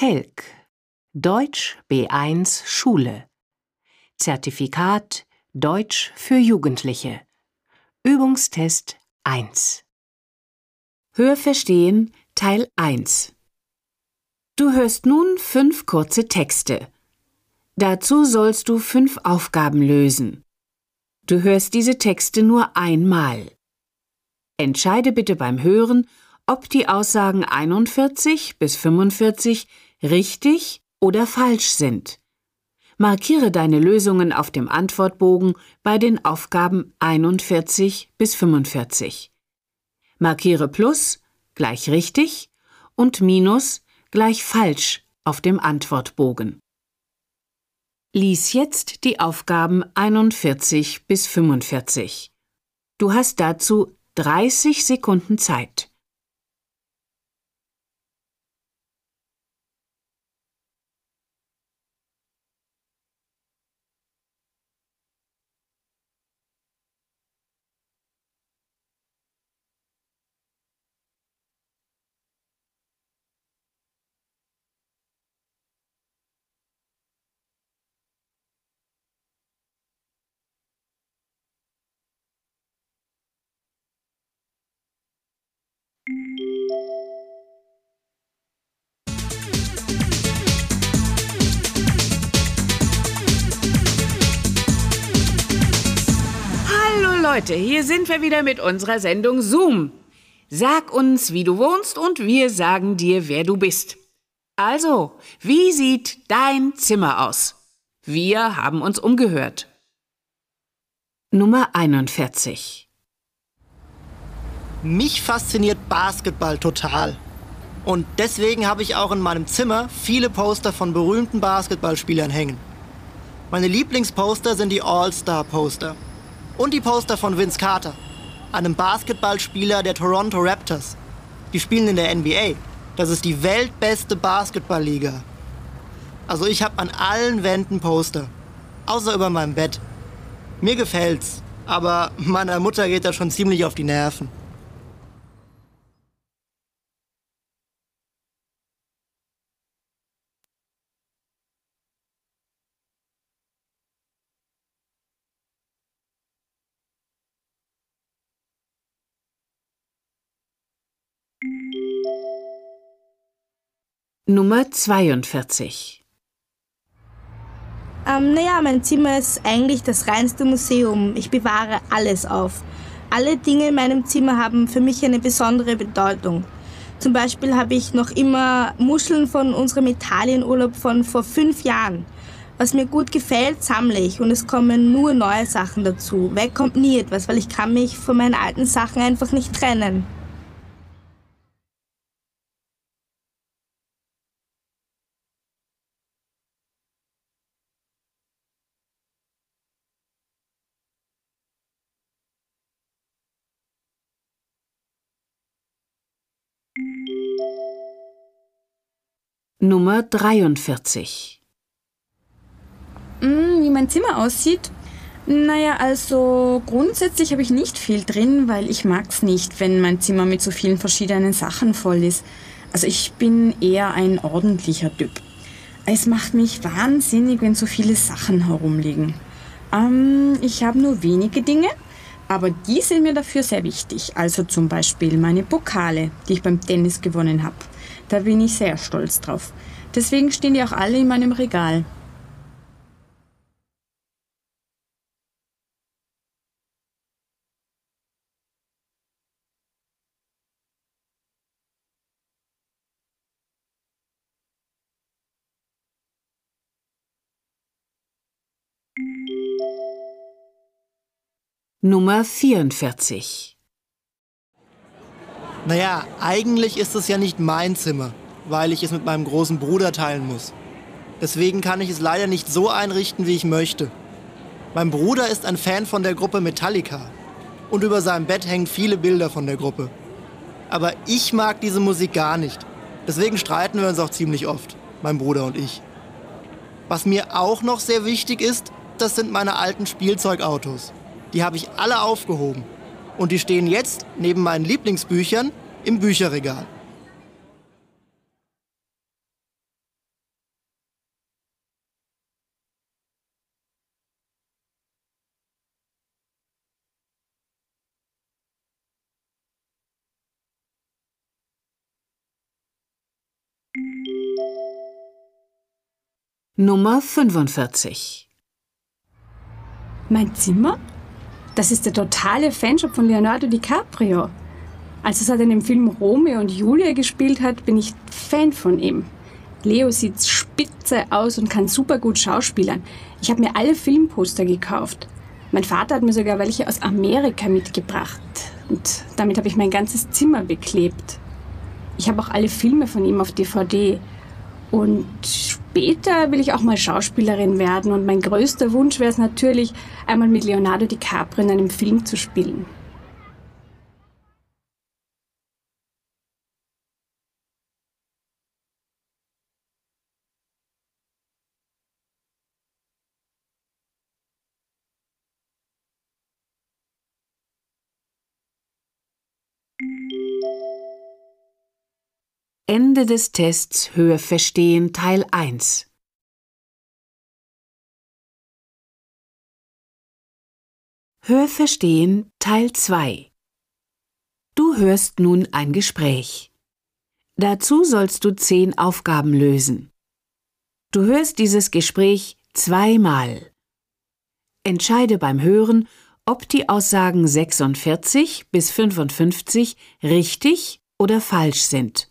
Telk Deutsch B1 Schule Zertifikat Deutsch für Jugendliche Übungstest 1 Hörverstehen Teil 1 Du hörst nun fünf kurze Texte. Dazu sollst du fünf Aufgaben lösen. Du hörst diese Texte nur einmal. Entscheide bitte beim Hören, ob die Aussagen 41 bis 45 richtig oder falsch sind. Markiere deine Lösungen auf dem Antwortbogen bei den Aufgaben 41 bis 45. Markiere Plus gleich richtig und Minus gleich falsch auf dem Antwortbogen. Lies jetzt die Aufgaben 41 bis 45. Du hast dazu 30 Sekunden Zeit. Leute, hier sind wir wieder mit unserer Sendung Zoom. Sag uns, wie du wohnst und wir sagen dir, wer du bist. Also, wie sieht dein Zimmer aus? Wir haben uns umgehört. Nummer 41 Mich fasziniert Basketball total. Und deswegen habe ich auch in meinem Zimmer viele Poster von berühmten Basketballspielern hängen. Meine Lieblingsposter sind die All-Star-Poster. Und die Poster von Vince Carter, einem Basketballspieler der Toronto Raptors. Die spielen in der NBA. Das ist die weltbeste Basketballliga. Also ich habe an allen Wänden Poster. Außer über meinem Bett. Mir gefällt's. Aber meiner Mutter geht das schon ziemlich auf die Nerven. Nummer 42 Ähm, naja, mein Zimmer ist eigentlich das reinste Museum. Ich bewahre alles auf. Alle Dinge in meinem Zimmer haben für mich eine besondere Bedeutung. Zum Beispiel habe ich noch immer Muscheln von unserem Italienurlaub von vor fünf Jahren. Was mir gut gefällt, sammle ich und es kommen nur neue Sachen dazu. Weg kommt nie etwas, weil ich kann mich von meinen alten Sachen einfach nicht trennen. Nummer 43 Mm, Wie mein Zimmer aussieht? Naja, also grundsätzlich habe ich nicht viel drin, weil ich mag's nicht, wenn mein Zimmer mit so vielen verschiedenen Sachen voll ist. Also ich bin eher ein ordentlicher Typ. Es macht mich wahnsinnig, wenn so viele Sachen herumliegen. Ähm, ich habe nur wenige Dinge, aber die sind mir dafür sehr wichtig. Also zum Beispiel meine Pokale, die ich beim Tennis gewonnen habe. Da bin ich sehr stolz drauf. Deswegen stehen die auch alle in meinem Regal. Nummer 44 Naja, eigentlich ist es ja nicht mein Zimmer, weil ich es mit meinem großen Bruder teilen muss. Deswegen kann ich es leider nicht so einrichten, wie ich möchte. Mein Bruder ist ein Fan von der Gruppe Metallica und über seinem Bett hängen viele Bilder von der Gruppe. Aber ich mag diese Musik gar nicht. Deswegen streiten wir uns auch ziemlich oft, mein Bruder und ich. Was mir auch noch sehr wichtig ist, das sind meine alten Spielzeugautos. Die habe ich alle aufgehoben und die stehen jetzt neben meinen Lieblingsbüchern im Bücherregal. Nummer 45 Mein Zimmer? Das ist der totale Fanshop von Leonardo DiCaprio. Als er in dem Film Romeo und Julia gespielt hat, bin ich Fan von ihm. Leo sieht spitze aus und kann super gut schauspielern. Ich habe mir alle Filmposter gekauft. Mein Vater hat mir sogar welche aus Amerika mitgebracht. Und damit habe ich mein ganzes Zimmer beklebt. Ich habe auch alle Filme von ihm auf DVD. Und später will ich auch mal Schauspielerin werden und mein größter Wunsch wäre es natürlich, einmal mit Leonardo DiCaprio in einem Film zu spielen. Ende des Tests Hörverstehen Teil 1 Hörverstehen Teil 2 Du hörst nun ein Gespräch. Dazu sollst du zehn Aufgaben lösen. Du hörst dieses Gespräch zweimal. Entscheide beim Hören, ob die Aussagen 46 bis 55 richtig oder falsch sind.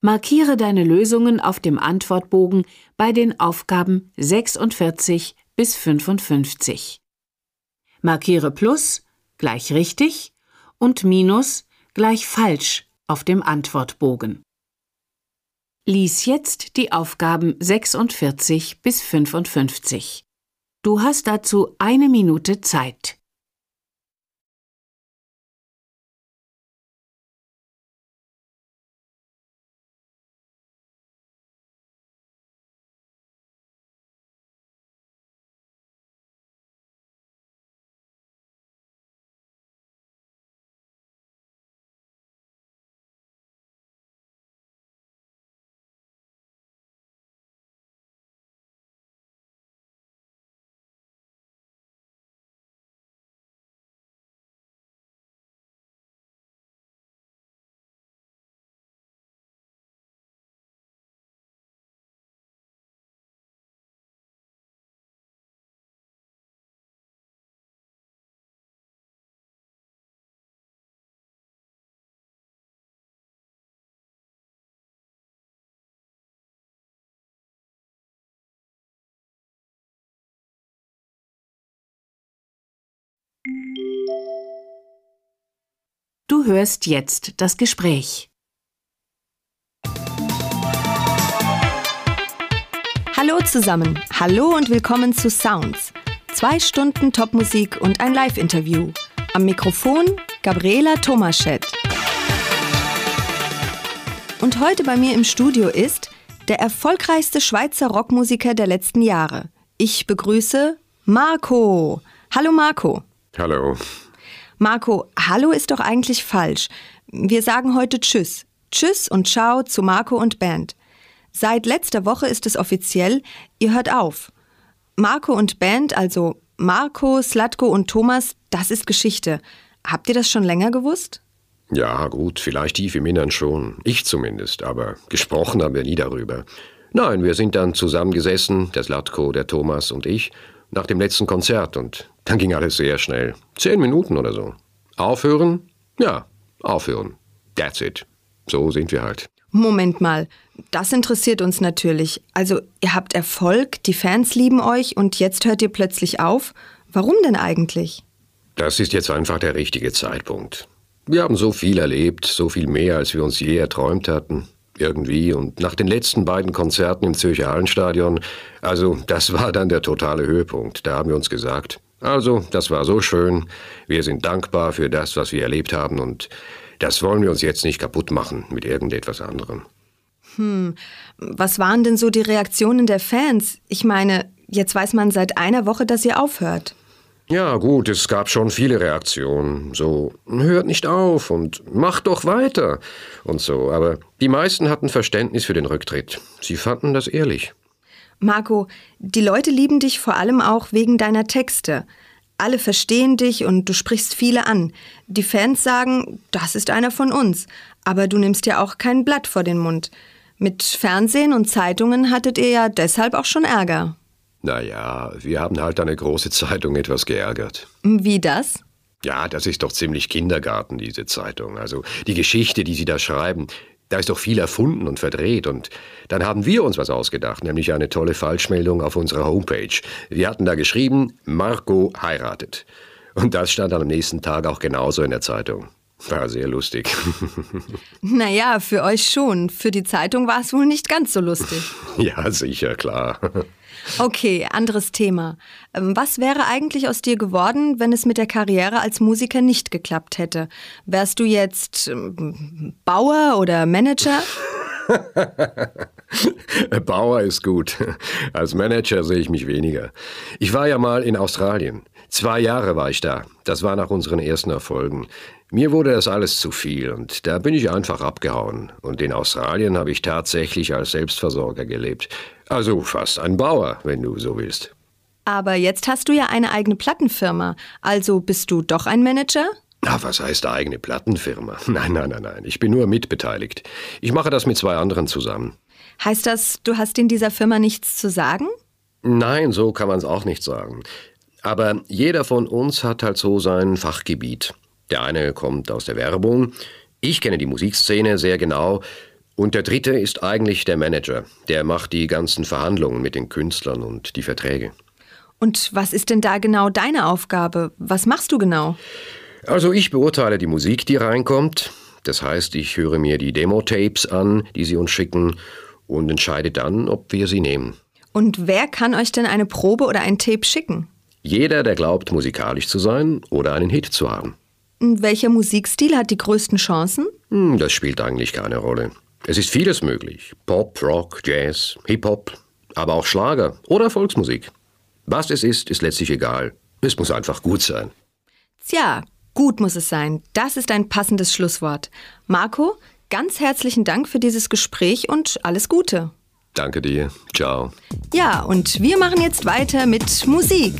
Markiere deine Lösungen auf dem Antwortbogen bei den Aufgaben 46 bis 55. Markiere Plus gleich richtig und Minus gleich falsch auf dem Antwortbogen. Lies jetzt die Aufgaben 46 bis 55. Du hast dazu eine Minute Zeit. Du hörst jetzt das Gespräch. Hallo zusammen, hallo und willkommen zu Sounds. Zwei Stunden Topmusik und ein Live-Interview. Am Mikrofon Gabriela Tomaschet. Und heute bei mir im Studio ist der erfolgreichste Schweizer Rockmusiker der letzten Jahre. Ich begrüße Marco. Hallo Marco. Hallo. Marco, Hallo ist doch eigentlich falsch. Wir sagen heute Tschüss. Tschüss und Ciao zu Marco und Band. Seit letzter Woche ist es offiziell, ihr hört auf. Marco und Band, also Marco, Slatko und Thomas, das ist Geschichte. Habt ihr das schon länger gewusst? Ja, gut, vielleicht tief im Innern schon. Ich zumindest, aber gesprochen haben wir nie darüber. Nein, wir sind dann zusammengesessen, der Slatko, der Thomas und ich, nach dem letzten Konzert und dann ging alles sehr schnell. Zehn Minuten oder so. Aufhören? Ja, aufhören. That's it. So sind wir halt. Moment mal, das interessiert uns natürlich. Also, ihr habt Erfolg, die Fans lieben euch und jetzt hört ihr plötzlich auf. Warum denn eigentlich? Das ist jetzt einfach der richtige Zeitpunkt. Wir haben so viel erlebt, so viel mehr, als wir uns je erträumt hatten irgendwie. Und nach den letzten beiden Konzerten im Zürcher Hallenstadion, also das war dann der totale Höhepunkt. Da haben wir uns gesagt, also das war so schön, wir sind dankbar für das, was wir erlebt haben und das wollen wir uns jetzt nicht kaputt machen mit irgendetwas anderem. Hm, was waren denn so die Reaktionen der Fans? Ich meine, jetzt weiß man seit einer Woche, dass ihr aufhört. Ja, gut, es gab schon viele Reaktionen. So, hört nicht auf und macht doch weiter und so. Aber die meisten hatten Verständnis für den Rücktritt. Sie fanden das ehrlich. Marco, die Leute lieben dich vor allem auch wegen deiner Texte. Alle verstehen dich und du sprichst viele an. Die Fans sagen, das ist einer von uns. Aber du nimmst ja auch kein Blatt vor den Mund. Mit Fernsehen und Zeitungen hattet ihr ja deshalb auch schon Ärger. Naja, wir haben halt eine große Zeitung etwas geärgert. Wie das? Ja, das ist doch ziemlich Kindergarten, diese Zeitung. Also die Geschichte, die Sie da schreiben, da ist doch viel erfunden und verdreht. Und dann haben wir uns was ausgedacht, nämlich eine tolle Falschmeldung auf unserer Homepage. Wir hatten da geschrieben, Marco heiratet. Und das stand dann am nächsten Tag auch genauso in der Zeitung. War sehr lustig. Naja, für euch schon. Für die Zeitung war es wohl nicht ganz so lustig. ja, sicher, klar. Okay, anderes Thema. Ähm, Was wäre eigentlich aus dir geworden, wenn es mit der Karriere als Musiker nicht geklappt hätte? Wärst du jetzt ähm, Bauer oder Manager? Bauer ist gut. Als Manager sehe ich mich weniger. Ich war ja mal in Australien. Zwei Jahre war ich da. Das war nach unseren ersten Erfolgen. Mir wurde das alles zu viel und da bin ich einfach abgehauen. Und in Australien habe ich tatsächlich als Selbstversorger gelebt. Also fast ein Bauer, wenn du so willst. Aber jetzt hast du ja eine eigene Plattenfirma. Also bist du doch ein Manager? Ah, was heißt eigene Plattenfirma? Nein, nein, nein, nein. Ich bin nur mitbeteiligt. Ich mache das mit zwei anderen zusammen. Heißt das, du hast in dieser Firma nichts zu sagen? Nein, so kann man es auch nicht sagen. Aber jeder von uns hat halt so sein Fachgebiet. Der eine kommt aus der Werbung, ich kenne die Musikszene sehr genau, und der dritte ist eigentlich der Manager. Der macht die ganzen Verhandlungen mit den Künstlern und die Verträge. Und was ist denn da genau deine Aufgabe? Was machst du genau? Also ich beurteile die Musik, die reinkommt. Das heißt, ich höre mir die Demo-Tapes an, die sie uns schicken, und entscheide dann, ob wir sie nehmen. Und wer kann euch denn eine Probe oder ein Tape schicken? Jeder, der glaubt, musikalisch zu sein oder einen Hit zu haben. Und Welcher Musikstil hat die größten Chancen? Hm, Das spielt eigentlich keine Rolle. Es ist vieles möglich. Pop, Rock, Jazz, Hip-Hop, aber auch Schlager oder Volksmusik. Was es ist, ist letztlich egal. Es muss einfach gut sein. Tja, gut muss es sein. Das ist ein passendes Schlusswort. Marco, ganz herzlichen Dank für dieses Gespräch und alles Gute. Danke dir. Ciao. Ja, und wir machen jetzt weiter mit Musik.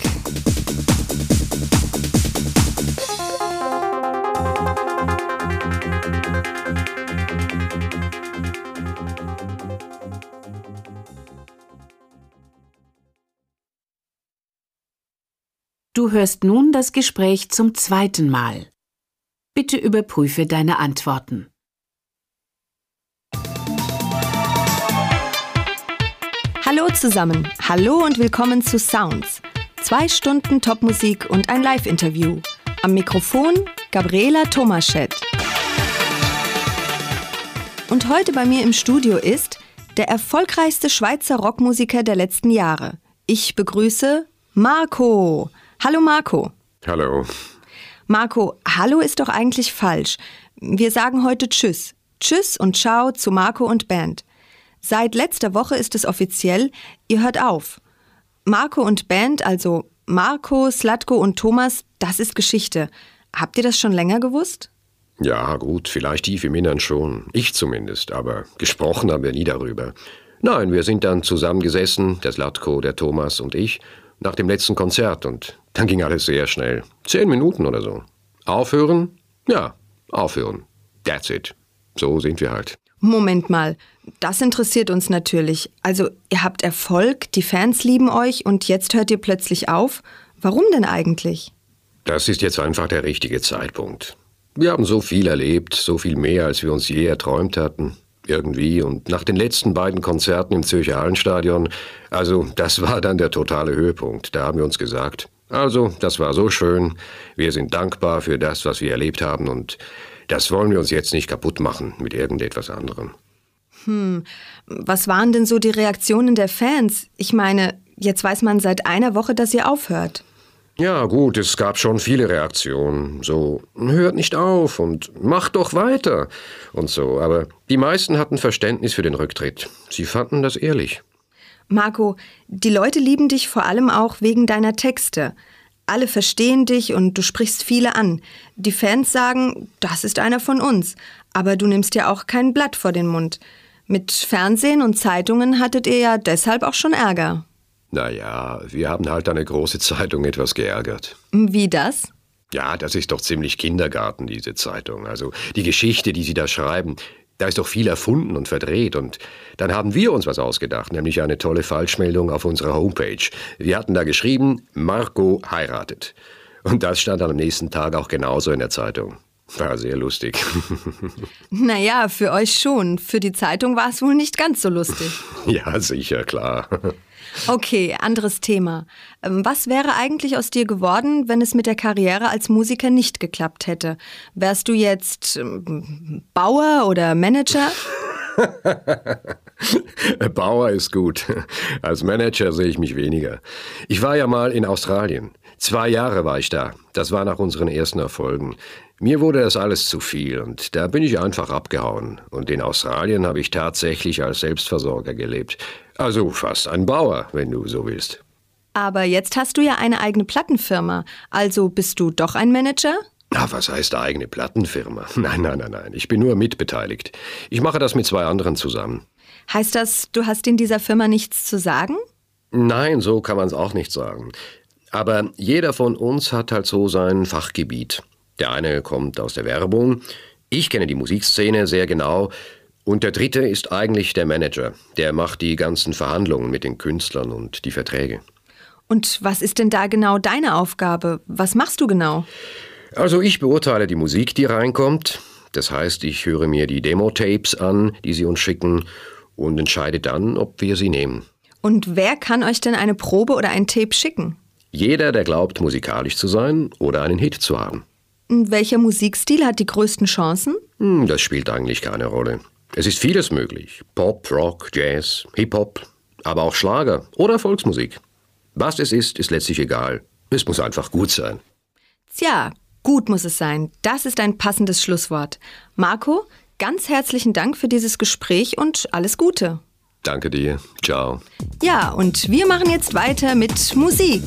Du hörst nun das Gespräch zum zweiten Mal. Bitte überprüfe deine Antworten. Hallo zusammen, hallo und willkommen zu Sounds. Zwei Stunden Topmusik und ein Live-Interview. Am Mikrofon Gabriela Tomaschett. Und heute bei mir im Studio ist der erfolgreichste Schweizer Rockmusiker der letzten Jahre. Ich begrüße Marco. Hallo Marco. Hallo. Marco, Hallo ist doch eigentlich falsch. Wir sagen heute Tschüss. Tschüss und Ciao zu Marco und Band. Seit letzter Woche ist es offiziell, ihr hört auf. Marco und Band, also Marco, Slatko und Thomas, das ist Geschichte. Habt ihr das schon länger gewusst? Ja, gut, vielleicht tief im Innern schon. Ich zumindest, aber gesprochen haben wir nie darüber. Nein, wir sind dann zusammengesessen, der Slatko, der Thomas und ich, nach dem letzten Konzert und dann ging alles sehr schnell. Zehn Minuten oder so. Aufhören? Ja, aufhören. That's it. So sind wir halt. Moment mal, das interessiert uns natürlich. Also, ihr habt Erfolg, die Fans lieben euch und jetzt hört ihr plötzlich auf. Warum denn eigentlich? Das ist jetzt einfach der richtige Zeitpunkt. Wir haben so viel erlebt, so viel mehr, als wir uns je erträumt hatten. Irgendwie. Und nach den letzten beiden Konzerten im Zürcher Hallenstadion, also das war dann der totale Höhepunkt. Da haben wir uns gesagt, also das war so schön, wir sind dankbar für das, was wir erlebt haben und das wollen wir uns jetzt nicht kaputt machen mit irgendetwas anderem. Was waren denn so die Reaktionen der Fans? Ich meine, jetzt weiß man seit einer Woche, dass ihr aufhört. Ja, gut, es gab schon viele Reaktionen. So, hört nicht auf und macht doch weiter und so. Aber die meisten hatten Verständnis für den Rücktritt. Sie fanden das ehrlich. Marco, die Leute lieben dich vor allem auch wegen deiner Texte. Alle verstehen dich und du sprichst viele an. Die Fans sagen, das ist einer von uns. Aber du nimmst ja auch kein Blatt vor den Mund. Mit Fernsehen und Zeitungen hattet ihr ja deshalb auch schon Ärger. Naja, wir haben halt eine große Zeitung etwas geärgert. Wie das? Ja, das ist doch ziemlich Kindergarten, diese Zeitung. Also die Geschichte, die Sie da schreiben, Da ist doch viel erfunden und verdreht. Und dann haben wir uns was ausgedacht, nämlich eine tolle Falschmeldung auf unserer Homepage. Wir hatten da geschrieben, Marco heiratet. Und das stand dann am nächsten Tag auch genauso in der Zeitung. War sehr lustig. Naja, für euch schon. Für die Zeitung war es wohl nicht ganz so lustig. ja, sicher, klar. Okay, anderes Thema. Ähm, was wäre eigentlich aus dir geworden, wenn es mit der Karriere als Musiker nicht geklappt hätte? Wärst du jetzt ähm, Bauer oder Manager? Bauer ist gut. Als Manager sehe ich mich weniger. Ich war ja mal in Australien. Zwei Jahre war ich da. Das war nach unseren ersten Erfolgen. Mir wurde das alles zu viel und da bin ich einfach abgehauen. Und in Australien habe ich tatsächlich als Selbstversorger gelebt. Also fast ein Bauer, wenn du so willst. Aber jetzt hast du ja eine eigene Plattenfirma. Also bist du doch ein Manager? Na, was heißt eigene Plattenfirma? Nein, nein, nein, nein. Ich bin nur mitbeteiligt. Ich mache das mit zwei anderen zusammen. Heißt das, du hast in dieser Firma nichts zu sagen? Nein, so kann man es auch nicht sagen. Aber jeder von uns hat halt so sein Fachgebiet. Der eine kommt aus der Werbung, ich kenne die Musikszene sehr genau, und der dritte ist eigentlich der Manager. Der macht die ganzen Verhandlungen mit den Künstlern und die Verträge. Und was ist denn da genau deine Aufgabe? Was machst du genau? Also ich beurteile die Musik, die reinkommt. Das heißt, ich höre mir die Demo-Tapes an, die sie uns schicken, und entscheide dann, ob wir sie nehmen. Und wer kann euch denn eine Probe oder ein Tape schicken? Jeder, der glaubt, musikalisch zu sein oder einen Hit zu haben. Welcher Musikstil hat die größten Chancen? Hm, das spielt eigentlich keine Rolle. Es ist vieles möglich. Pop, Rock, Jazz, Hip-Hop, aber auch Schlager oder Volksmusik. Was es ist, ist letztlich egal. Es muss einfach gut sein. Tja, gut muss es sein. Das ist ein passendes Schlusswort. Marco, ganz herzlichen Dank für dieses Gespräch und alles Gute. Danke dir. Ciao. Ja, und wir machen jetzt weiter mit Musik.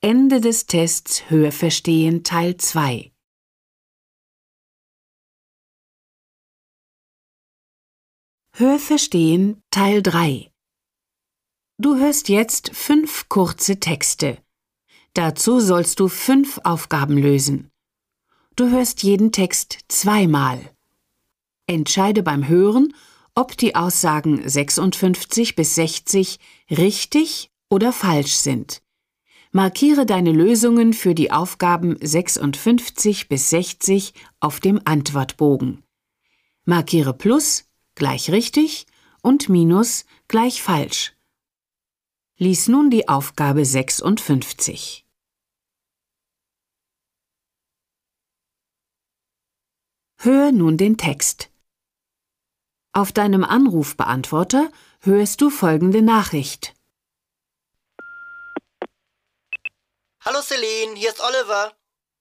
Ende des Tests Hörverstehen Teil 2 Hörverstehen Teil 3 Du hörst jetzt fünf kurze Texte. Dazu sollst du fünf Aufgaben lösen. Du hörst jeden Text zweimal. Entscheide beim Hören, ob die Aussagen 56 bis 60 richtig oder falsch sind. Markiere deine Lösungen für die Aufgaben 56 bis 60 auf dem Antwortbogen. Markiere Plus gleich richtig und Minus gleich falsch. Lies nun die Aufgabe 56. Hör nun den Text. Auf deinem Anrufbeantworter hörst du folgende Nachricht. Hallo Celine, hier ist Oliver.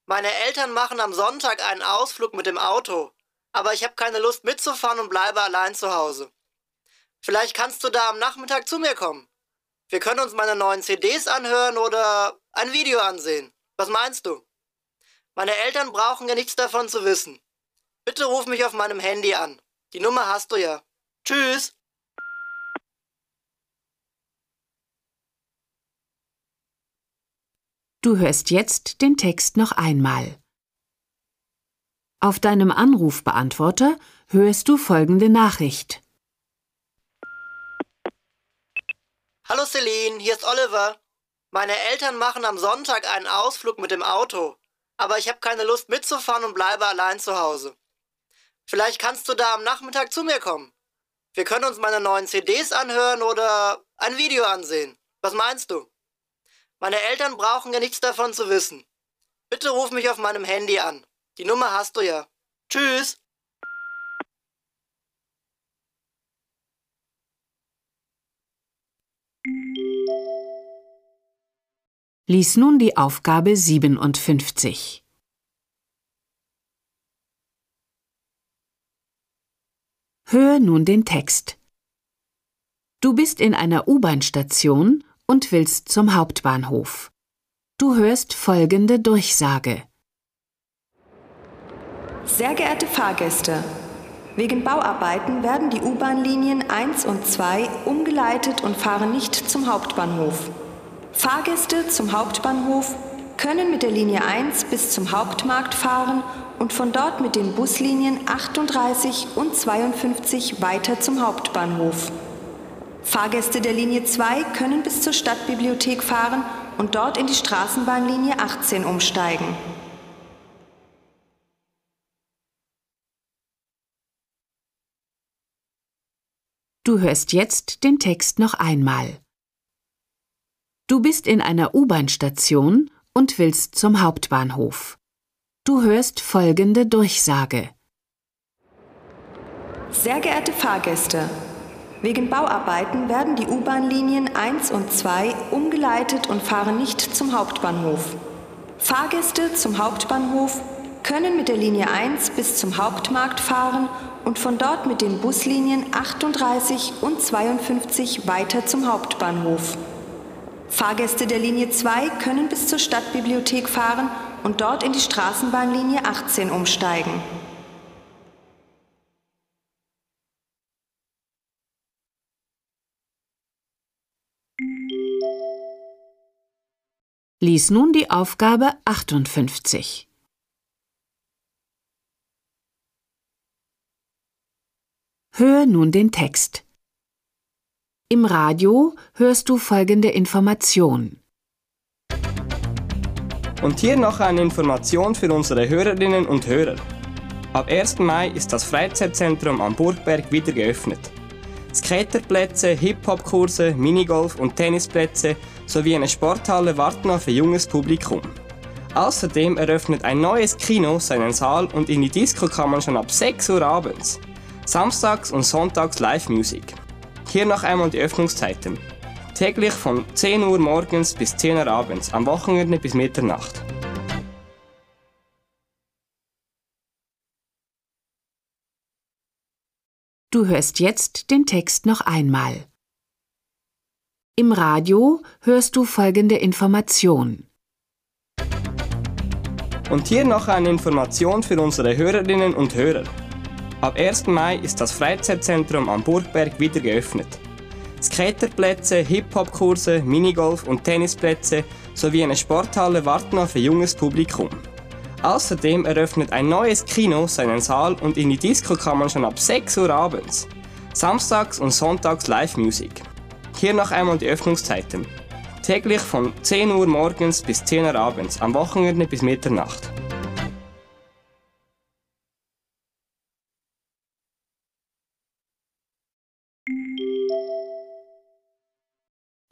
Meine Eltern machen am Sonntag einen Ausflug mit dem Auto, aber ich habe keine Lust mitzufahren und bleibe allein zu Hause. Vielleicht kannst du da am Nachmittag zu mir kommen. Wir können uns meine neuen CDs anhören oder ein Video ansehen. Was meinst du? Meine Eltern brauchen ja nichts davon zu wissen. Bitte ruf mich auf meinem Handy an. Die Nummer hast du ja. Tschüss. Du hörst jetzt den Text noch einmal. Auf deinem Anrufbeantworter hörst du folgende Nachricht. Hallo Celine, hier ist Oliver. Meine Eltern machen am Sonntag einen Ausflug mit dem Auto, aber ich habe keine Lust mitzufahren und bleibe allein zu Hause. Vielleicht kannst du da am Nachmittag zu mir kommen. Wir können uns meine neuen CDs anhören oder ein Video ansehen. Was meinst du? Meine Eltern brauchen ja nichts davon zu wissen. Bitte ruf mich auf meinem Handy an. Die Nummer hast du ja. Tschüss. Lies nun die Aufgabe 57. Hör nun den Text. Du bist in einer U-Bahn-Station und willst zum Hauptbahnhof. Du hörst folgende Durchsage. Sehr geehrte Fahrgäste, wegen Bauarbeiten werden die U-Bahn-Linien 1 und 2 umgeleitet und fahren nicht zum Hauptbahnhof. Fahrgäste zum Hauptbahnhof können mit der Linie 1 bis zum Hauptmarkt fahren und von dort mit den Buslinien 38 und 52 weiter zum Hauptbahnhof. Fahrgäste der Linie 2 können bis zur Stadtbibliothek fahren und dort in die Straßenbahnlinie 18 umsteigen. Du hörst jetzt den Text noch einmal. Du bist in einer U-Bahn-Station und willst zum Hauptbahnhof. Du hörst folgende Durchsage. Sehr geehrte Fahrgäste, wegen Bauarbeiten werden die U-Bahn-Linien 1 und 2 umgeleitet und fahren nicht zum Hauptbahnhof. Fahrgäste zum Hauptbahnhof können mit der Linie 1 bis zum Hauptmarkt fahren und von dort mit den Buslinien 38 und 52 weiter zum Hauptbahnhof. Fahrgäste der Linie 2 können bis zur Stadtbibliothek fahren und dort in die Straßenbahnlinie 18 umsteigen. Lies nun die Aufgabe 58. Hör nun den Text. Im Radio hörst du folgende Information. Und hier noch eine Information für unsere Hörerinnen und Hörer. Ab 1. Mai ist das Freizeitzentrum am Burgberg wieder geöffnet. Skaterplätze, Hip-Hop-Kurse, Minigolf und Tennisplätze sowie eine Sporthalle warten auf ein junges Publikum. Außerdem eröffnet ein neues Kino seinen Saal und in die Disco kann man schon ab 6 Uhr abends. Samstags und Sonntags Live-Musik. Hier noch einmal die Öffnungszeiten. Täglich von 10 Uhr morgens bis 10 Uhr abends, am Wochenende bis Mitternacht. Du hörst jetzt den Text noch einmal. Im Radio hörst du folgende Information. Und hier noch eine Information für unsere Hörerinnen und Hörer. Ab 1. Mai ist das Freizeitzentrum am Burgberg wieder geöffnet. Skaterplätze, Hip-Hop-Kurse, Minigolf und Tennisplätze sowie eine Sporthalle warten auf ein junges Publikum. Außerdem eröffnet ein neues Kino seinen Saal und in die Disco kann man schon ab 6 Uhr abends. Samstags und Sonntags Live-Musik. Hier noch einmal die Öffnungszeiten. Täglich von 10 Uhr morgens bis 10 Uhr abends, am Wochenende bis Mitternacht.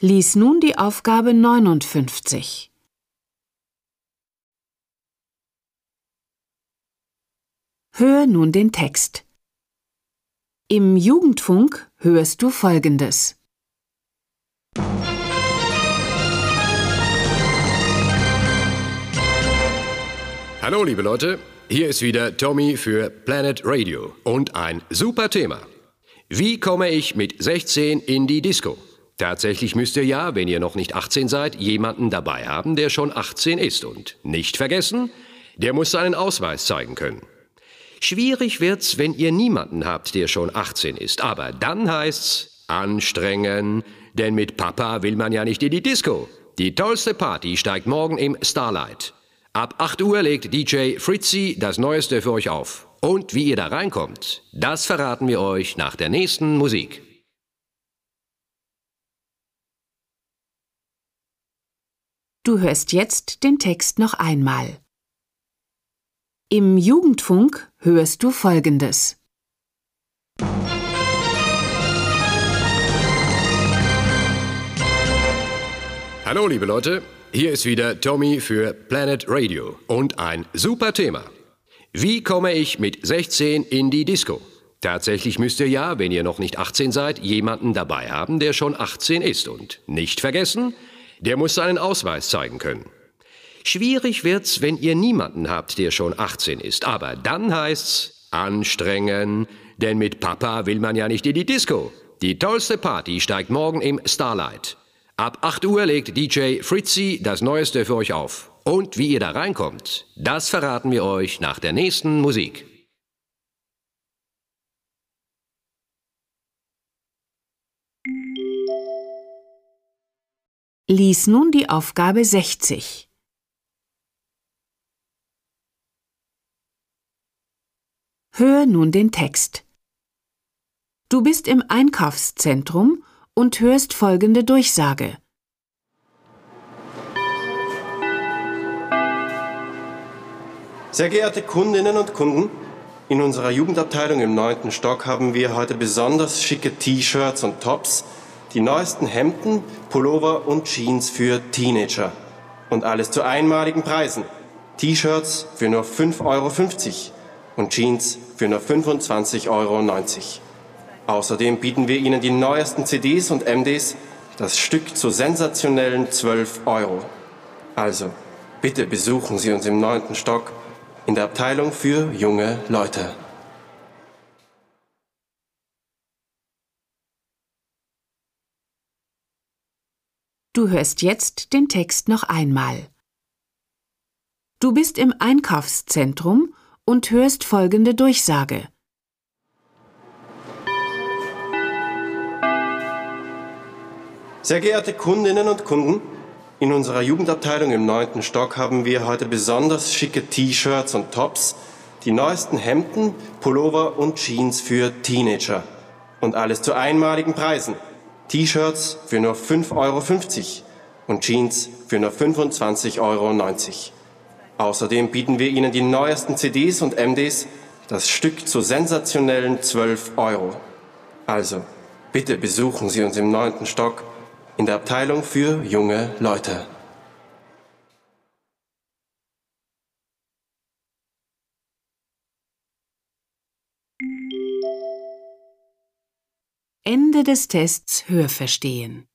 Lies nun die Aufgabe 59. Hör nun den Text. Im Jugendfunk hörst du Folgendes. Hallo liebe Leute, hier ist wieder Tommy für Planet Radio und ein super Thema. Wie komme ich mit 16 in die Disco? Tatsächlich müsst ihr ja, wenn ihr noch nicht 18 seid, jemanden dabei haben, der schon 18 ist. Und nicht vergessen, der muss seinen Ausweis zeigen können. Schwierig wird's, wenn ihr niemanden habt, der schon 18 ist. Aber dann heißt's anstrengen, denn mit Papa will man ja nicht in die Disco. Die tollste Party steigt morgen im Starlight. Ab 8 Uhr legt DJ Fritzy das Neueste für euch auf. Und wie ihr da reinkommt, das verraten wir euch nach der nächsten Musik. Du hörst jetzt den Text noch einmal. Im Jugendfunk hörst du Folgendes. Hallo liebe Leute, hier ist wieder Tommy für Planet Radio und ein super Thema. Wie komme ich mit 16 in die Disco? Tatsächlich müsst ihr ja, wenn ihr noch nicht 18 seid, jemanden dabei haben, der schon 18 ist. Und nicht vergessen, der muss seinen Ausweis zeigen können. Schwierig wird's, wenn ihr niemanden habt, der schon 18 ist. Aber dann heißt's anstrengen, denn mit Papa will man ja nicht in die Disco. Die tollste Party steigt morgen im Starlight. Ab 8 Uhr legt DJ Fritzy das Neueste für euch auf. Und wie ihr da reinkommt, das verraten wir euch nach der nächsten Musik. Lies nun die Aufgabe 60. Hör nun den Text. Du bist im Einkaufszentrum und hörst folgende Durchsage. Sehr geehrte Kundinnen und Kunden, in unserer Jugendabteilung im neunten Stock haben wir heute besonders schicke T-Shirts und Tops, die neuesten Hemden, Pullover und Jeans für Teenager. Und alles zu einmaligen Preisen. T-Shirts für nur 5,50 Euro und Jeans für nur 25,90 Euro. Außerdem bieten wir Ihnen die neuesten CDs und MDs, das Stück zu sensationellen 12 Euro. Also, bitte besuchen Sie uns im neunten Stock in der Abteilung für junge Leute. Du hörst jetzt den Text noch einmal. Du bist im Einkaufszentrum und hörst folgende Durchsage. Sehr geehrte Kundinnen und Kunden, in unserer Jugendabteilung im neunten Stock haben wir heute besonders schicke T-Shirts und Tops, die neuesten Hemden, Pullover und Jeans für Teenager. Und alles zu einmaligen Preisen. T-Shirts für nur 5,50 Euro und Jeans für nur 25,90 Euro. Außerdem bieten wir Ihnen die neuesten CDs und MDs, das Stück zu sensationellen 12 Euro. Also, bitte besuchen Sie uns im neunten Stock in der Abteilung für junge Leute. Ende des Tests Hörverstehen.